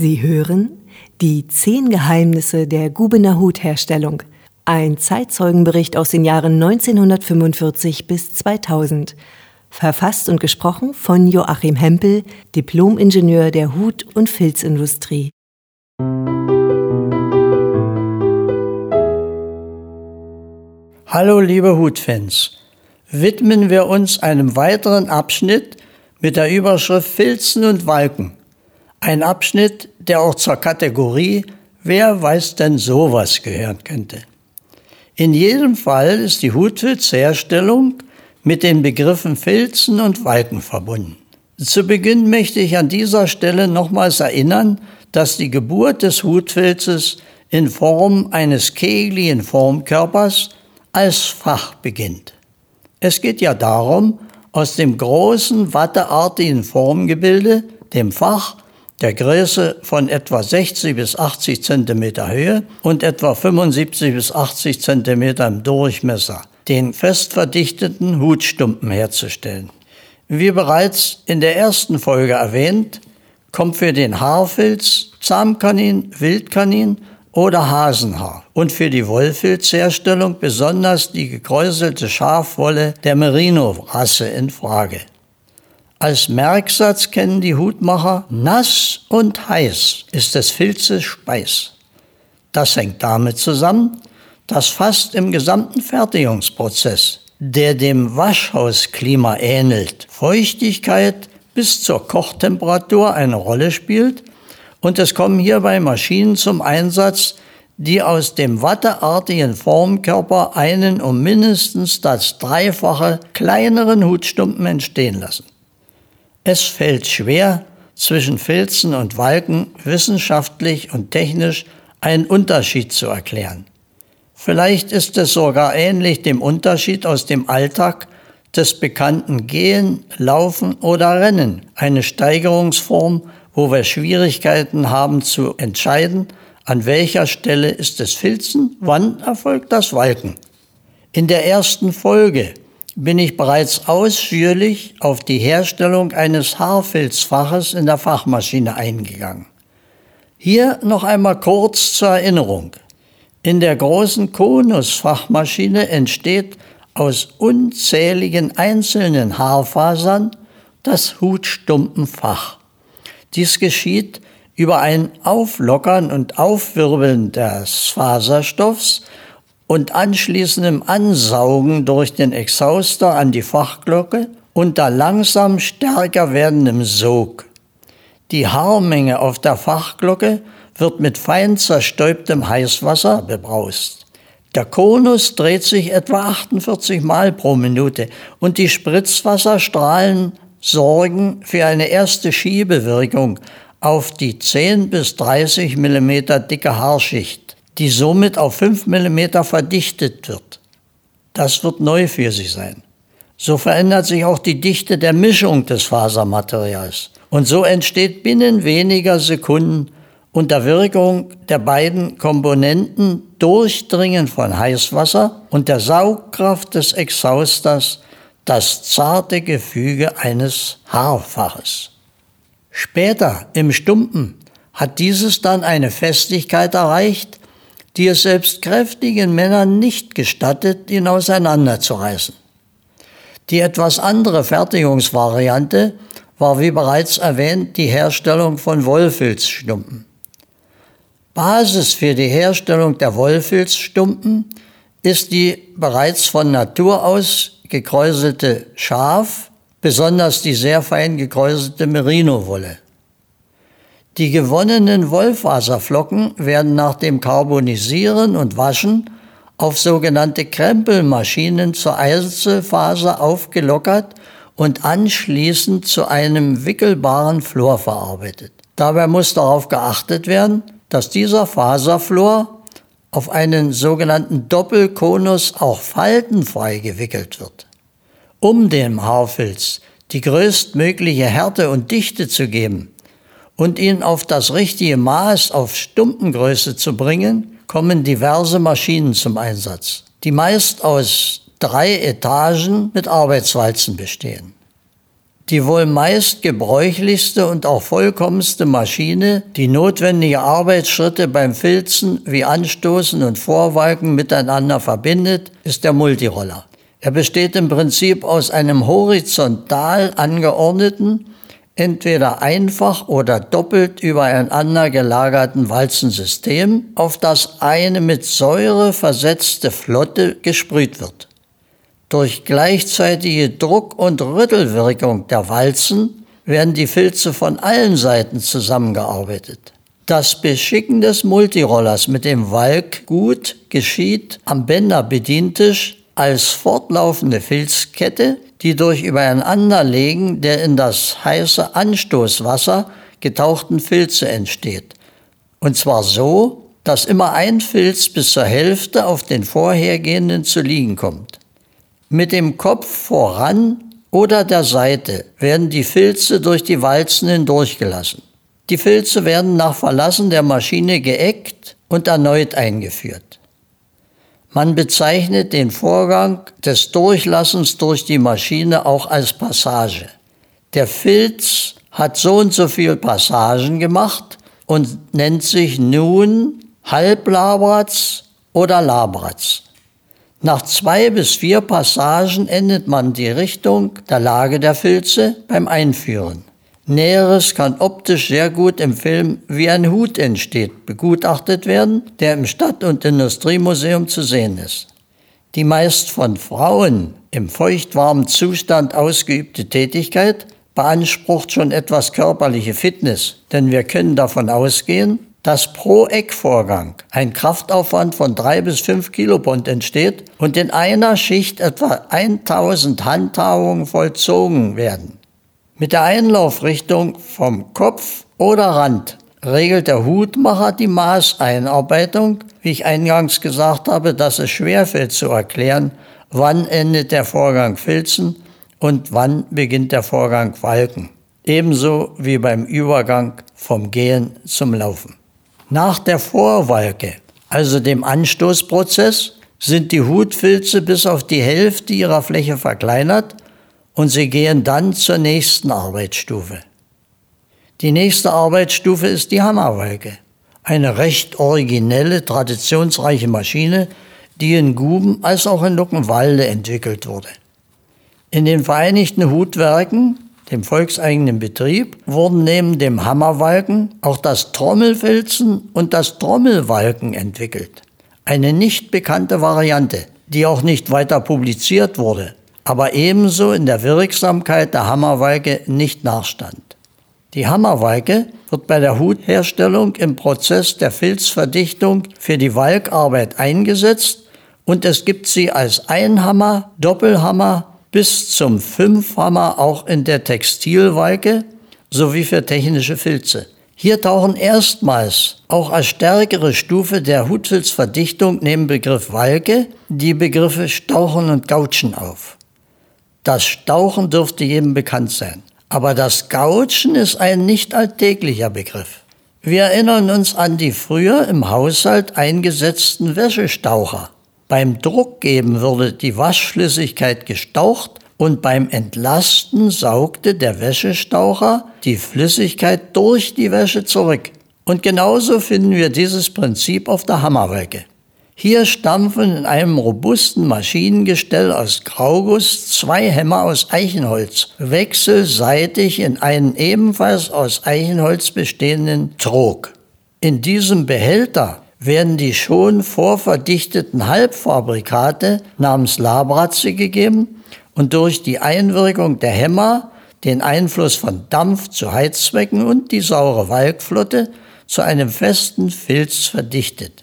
Sie hören die zehn Geheimnisse der Gubener Hutherstellung. Ein Zeitzeugenbericht aus den Jahren 1945 bis 2000. Verfasst und gesprochen von Joachim Hempel, Diplomingenieur der Hut- und Filzindustrie. Hallo liebe Hutfans, widmen wir uns einem weiteren Abschnitt mit der Überschrift Filzen und Walken. Ein Abschnitt, der auch zur Kategorie Wer weiß denn sowas gehören könnte. In jedem Fall ist die Hutfilzherstellung mit den Begriffen Filzen und Walken verbunden. Zu Beginn möchte ich an dieser Stelle nochmals erinnern, dass die Geburt des Hutfilzes in Form eines kegeligen Formkörpers als Fach beginnt. Es geht ja darum, aus dem großen watteartigen Formgebilde, dem Fach, der Größe von etwa 60 bis 80 Zentimeter Höhe und etwa 75 bis 80 Zentimeter im Durchmesser, den fest verdichteten Hutstumpen herzustellen. Wie bereits in der ersten Folge erwähnt, kommt für den Haarfilz Zahnkanin, Wildkanin oder Hasenhaar und für die Wollfilzherstellung besonders die gekräuselte Schafwolle der Merino-Rasse in Frage. Als Merksatz kennen die Hutmacher, nass und heiß ist des Filzes Speis. Das hängt damit zusammen, dass fast im gesamten Fertigungsprozess, der dem Waschhausklima ähnelt, Feuchtigkeit bis zur Kochtemperatur eine Rolle spielt und es kommen hierbei Maschinen zum Einsatz, die aus dem watteartigen Formkörper einen um mindestens das Dreifache kleineren Hutstumpen entstehen lassen. Es fällt schwer, zwischen Filzen und Walken wissenschaftlich und technisch einen Unterschied zu erklären. Vielleicht ist es sogar ähnlich dem Unterschied aus dem Alltag des bekannten Gehen, Laufen oder Rennen, eine Steigerungsform, wo wir Schwierigkeiten haben zu entscheiden, an welcher Stelle ist es Filzen, wann erfolgt das Walken. In der ersten Folge bin ich bereits ausführlich auf die Herstellung eines Haarfilzfaches in der Fachmaschine eingegangen. Hier noch einmal kurz zur Erinnerung. In der großen Konus-Fachmaschine entsteht aus unzähligen einzelnen Haarfasern das Hutstumpenfach. Dies geschieht über ein Auflockern und Aufwirbeln des Faserstoffs und anschließendem Ansaugen durch den Exhauster an die Fachglocke unter langsam stärker werdendem Sog. Die Haarmenge auf der Fachglocke wird mit fein zerstäubtem Heißwasser bebraust. Der Konus dreht sich etwa 48 Mal pro Minute und die Spritzwasserstrahlen sorgen für eine erste Schiebewirkung auf die 10 bis 30 Millimeter dicke Haarschicht die somit auf 5 mm verdichtet wird. Das wird neu für sie sein. So verändert sich auch die Dichte der Mischung des Fasermaterials. Und so entsteht binnen weniger Sekunden unter Wirkung der beiden Komponenten Durchdringen von Heißwasser und der Saugkraft des Exhausters das zarte Gefüge eines Haarfaches. Später im Stumpen hat dieses dann eine Festigkeit erreicht, die es selbst kräftigen Männern nicht gestattet, ihn auseinanderzureißen. Die etwas andere Fertigungsvariante war wie bereits erwähnt die Herstellung von Wollfilzstumpen. Basis für die Herstellung der Wollfilzstumpen ist die bereits von Natur aus gekräuselte Schaf, besonders die sehr fein gekräuselte Merino-Wolle. Die gewonnenen Wollfaserflocken werden nach dem Carbonisieren und Waschen auf sogenannte Krempelmaschinen zur Einzelfaser aufgelockert und anschließend zu einem wickelbaren Flor verarbeitet. Dabei muss darauf geachtet werden, dass dieser Faserflor auf einen sogenannten Doppelkonus auch faltenfrei gewickelt wird. Um dem Haarfilz die größtmögliche Härte und Dichte zu geben, und ihn auf das richtige Maß, auf Stumpengröße zu bringen, kommen diverse Maschinen zum Einsatz, die meist aus drei Etagen mit Arbeitswalzen bestehen. Die wohl meist gebräuchlichste und auch vollkommenste Maschine, die notwendige Arbeitsschritte beim Filzen wie Anstoßen und Vorwalken miteinander verbindet, ist der Multiroller. Er besteht im Prinzip aus einem horizontal angeordneten, entweder einfach oder doppelt übereinander gelagerten Walzensystem, auf das eine mit Säure versetzte Flotte gesprüht wird. Durch gleichzeitige Druck- und Rüttelwirkung der Walzen werden die Filze von allen Seiten zusammengearbeitet. Das Beschicken des Multirollers mit dem Walkgut geschieht am Bänderbedientisch als fortlaufende Filzkette, die durch Übereinanderlegen der in das heiße Anstoßwasser getauchten Filze entsteht. Und zwar so, dass immer ein Filz bis zur Hälfte auf den vorhergehenden zu liegen kommt. Mit dem Kopf voran oder der Seite werden die Filze durch die Walzen hindurchgelassen. Die Filze werden nach Verlassen der Maschine geeckt und erneut eingeführt. Man bezeichnet den Vorgang des Durchlassens durch die Maschine auch als Passage. Der Filz hat so und so viel Passagen gemacht und nennt sich nun Halblabratz oder Labratz. Nach zwei bis vier Passagen endet man die Richtung der Lage der Filze beim Einführen. Näheres kann optisch sehr gut im Film Wie ein Hut entsteht begutachtet werden, der im Stadt- und Industriemuseum zu sehen ist. Die meist von Frauen im feuchtwarmen Zustand ausgeübte Tätigkeit beansprucht schon etwas körperliche Fitness, denn wir können davon ausgehen, dass pro Eckvorgang ein Kraftaufwand von drei bis fünf Kilopond entsteht und in einer Schicht etwa 1000 Handhabungen vollzogen werden. Mit der Einlaufrichtung vom Kopf oder Rand regelt der Hutmacher die Maßeinarbeitung. Wie ich eingangs gesagt habe, dass es schwerfällt zu erklären, wann endet der Vorgang Filzen und wann beginnt der Vorgang Walken. Ebenso wie beim Übergang vom Gehen zum Laufen. Nach der Vorwalke, also dem Anstoßprozess, sind die Hutfilze bis auf die Hälfte ihrer Fläche verkleinert und sie gehen dann zur nächsten Arbeitsstufe. Die nächste Arbeitsstufe ist die Hammerwalke, eine recht originelle, traditionsreiche Maschine, die in Guben als auch in Luckenwalde entwickelt wurde. In den Vereinigten Hutwerken dem volkseigenen Betrieb, wurden neben dem Hammerwalken auch das Trommelfilzen und das Trommelwalken entwickelt. Eine nicht bekannte Variante, die auch nicht weiter publiziert wurde, aber ebenso in der Wirksamkeit der Hammerwalke nicht nachstand. Die Hammerwalke wird bei der Hutherstellung im Prozess der Filzverdichtung für die Walkarbeit eingesetzt und es gibt sie als Einhammer, Doppelhammer bis zum Fünfhammer auch in der Textilwalke sowie für technische Filze. Hier tauchen erstmals auch als stärkere Stufe der Hutfilzverdichtung neben Begriff Walke die Begriffe Stauchen und Gautschen auf. Das Stauchen dürfte jedem bekannt sein. Aber das Gautschen ist ein nicht alltäglicher Begriff. Wir erinnern uns an die früher im Haushalt eingesetzten Wäschestaucher. Beim Druckgeben würde die Waschflüssigkeit gestaucht und beim Entlasten saugte der Wäschestaucher die Flüssigkeit durch die Wäsche zurück. Und genauso finden wir dieses Prinzip auf der Hammerwalke. Hier stampfen in einem robusten Maschinengestell aus Grauguss zwei Hämmer aus Eichenholz wechselseitig in einen ebenfalls aus Eichenholz bestehenden Trog. In diesem Behälter werden die schon vorverdichteten Halbfabrikate namens Labratze gegeben und durch die Einwirkung der Hämmer, den Einfluss von Dampf zu Heizzwecken und die saure Walkflotte zu einem festen Filz verdichtet.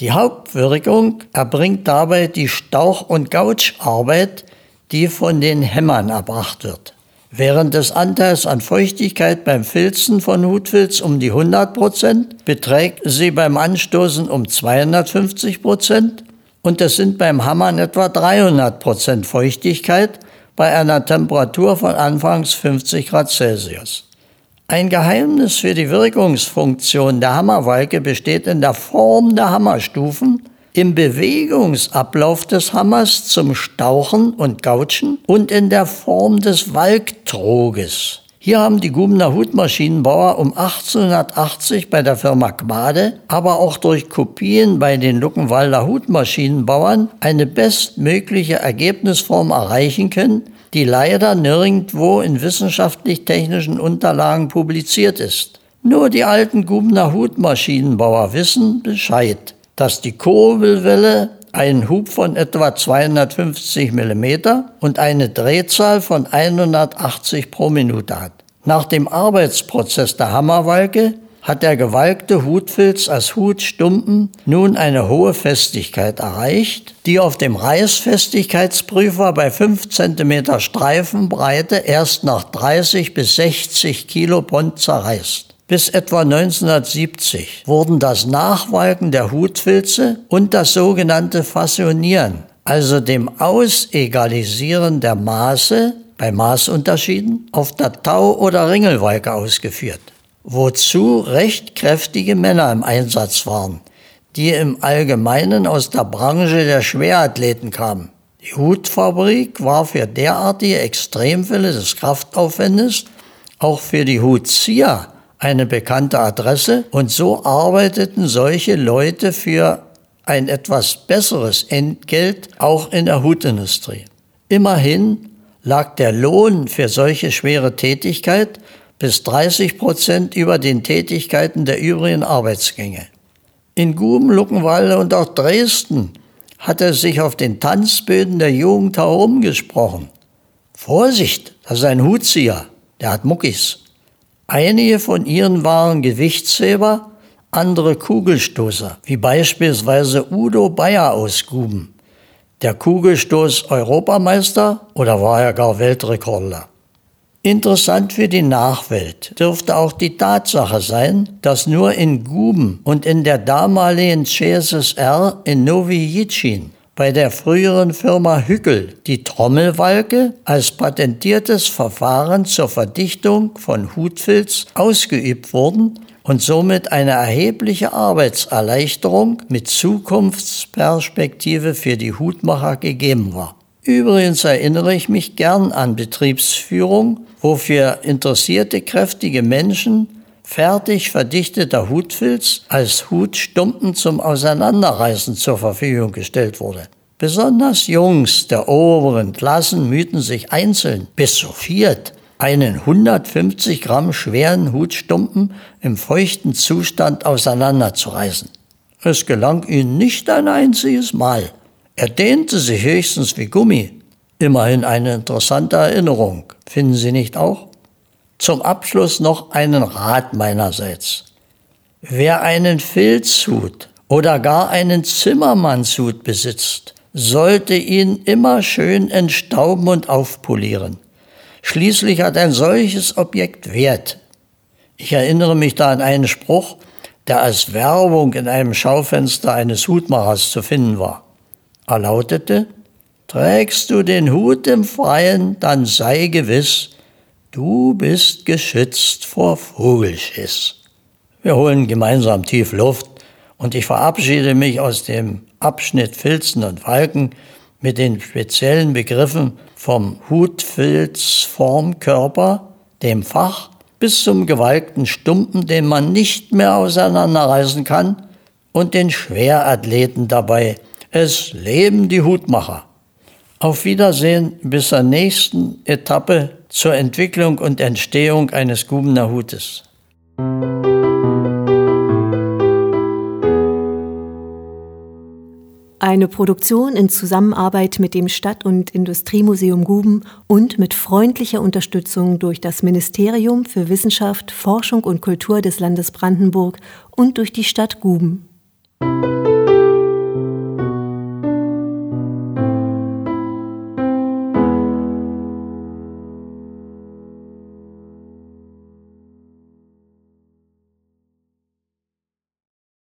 Die Hauptwirkung erbringt dabei die Stauch- und Gautscharbeit, die von den Hämmern erbracht wird. Während des Anteils an Feuchtigkeit beim Filzen von Hutfilz um die 100 Prozent, beträgt sie beim Anstoßen um 250 Prozent und es sind beim Hammern etwa 300 Prozent Feuchtigkeit bei einer Temperatur von anfangs 50 Grad Celsius. Ein Geheimnis für die Wirkungsfunktion der Hammerwalke besteht in der Form der Hammerstufen, im Bewegungsablauf des Hammers zum Stauchen und Gautschen und in der Form des Walktroges. Hier haben die Gubener Hutmaschinenbauer um 1880 bei der Firma Quade, aber auch durch Kopien bei den Luckenwalder Hutmaschinenbauern eine bestmögliche Ergebnisform erreichen können, die leider nirgendwo in wissenschaftlich-technischen Unterlagen publiziert ist. Nur die alten Gubener Hutmaschinenbauer wissen Bescheid, dass die Kurbelwelle einen Hub von etwa 250 mm und eine Drehzahl von 180 pro Minute hat. Nach dem Arbeitsprozess der Hammerwalke hat der gewalkte Hutfilz als Hutstumpen nun eine hohe Festigkeit erreicht, die auf dem Reißfestigkeitsprüfer bei 5 cm Streifenbreite erst nach 30 bis 60 Kilopond zerreißt. Bis etwa 1970 wurden das Nachwalken der Hutfilze und das sogenannte Fassionieren, also dem Ausegalisieren der Maße bei Maßunterschieden, auf der Tau- oder Ringelwalke ausgeführt, wozu recht kräftige Männer im Einsatz waren, die im Allgemeinen aus der Branche der Schwerathleten kamen. Die Hutfabrik war für derartige Extremfälle des Kraftaufwendes auch für die Hutzieher eine bekannte Adresse und so arbeiteten solche Leute für ein etwas besseres Entgelt auch in der Hutindustrie. Immerhin lag der Lohn für solche schwere Tätigkeit bis 30 Prozent über den Tätigkeiten der übrigen Arbeitsgänge. In Guben, Luckenwalde und auch Dresden hat er sich auf den Tanzböden der Jugend herumgesprochen. Vorsicht, das ist ein Hutzieher, der hat Muckis. Einige von ihnen waren Gewichtsheber, andere Kugelstoßer, wie beispielsweise Udo Bayer aus Guben, der Kugelstoß-Europameister oder war er gar Weltrekordler. Interessant für die Nachwelt dürfte auch die Tatsache sein, dass nur in Guben und in der damaligen CSSR in Novi bei der früheren Firma Hückel die Trommelwalke als patentiertes Verfahren zur Verdichtung von Hutfilz ausgeübt wurden und somit eine erhebliche Arbeitserleichterung mit Zukunftsperspektive für die Hutmacher gegeben war. Übrigens erinnere ich mich gern an Betriebsführung, wo für interessierte, kräftige Menschen fertig verdichteter Hutfilz als Hutstumpen zum Auseinanderreißen zur Verfügung gestellt wurde. Besonders Jungs der oberen Klassen mühten sich einzeln bis zu viert einen 150 Gramm schweren Hutstumpen im feuchten Zustand auseinanderzureißen. Es gelang ihnen nicht ein einziges Mal. Er dehnte sich höchstens wie Gummi. Immerhin eine interessante Erinnerung, finden Sie nicht auch? Zum Abschluss noch einen Rat meinerseits. Wer einen Filzhut oder gar einen Zimmermannshut besitzt, sollte ihn immer schön entstauben und aufpolieren. Schließlich hat ein solches Objekt Wert. Ich erinnere mich da an einen Spruch, der als Werbung in einem Schaufenster eines Hutmachers zu finden war. Er lautete, Trägst du den Hut im Freien, dann sei gewiss, Du bist geschützt vor Vogelschiss. Wir holen gemeinsam tief Luft und ich verabschiede mich aus dem Abschnitt Filzen und Walken mit den speziellen Begriffen vom Hutfilzformkörper, dem Fach, bis zum gewalkten Stumpen, den man nicht mehr auseinanderreißen kann, und den Schwerathleten dabei. Es leben die Hutmacher. Auf Wiedersehen bis zur nächsten Etappe zur Entwicklung und Entstehung eines Gubener Hutes. Eine Produktion in Zusammenarbeit mit dem Stadt- und Industriemuseum Guben und mit freundlicher Unterstützung durch das Ministerium für Wissenschaft, Forschung und Kultur des Landes Brandenburg und durch die Stadt Guben.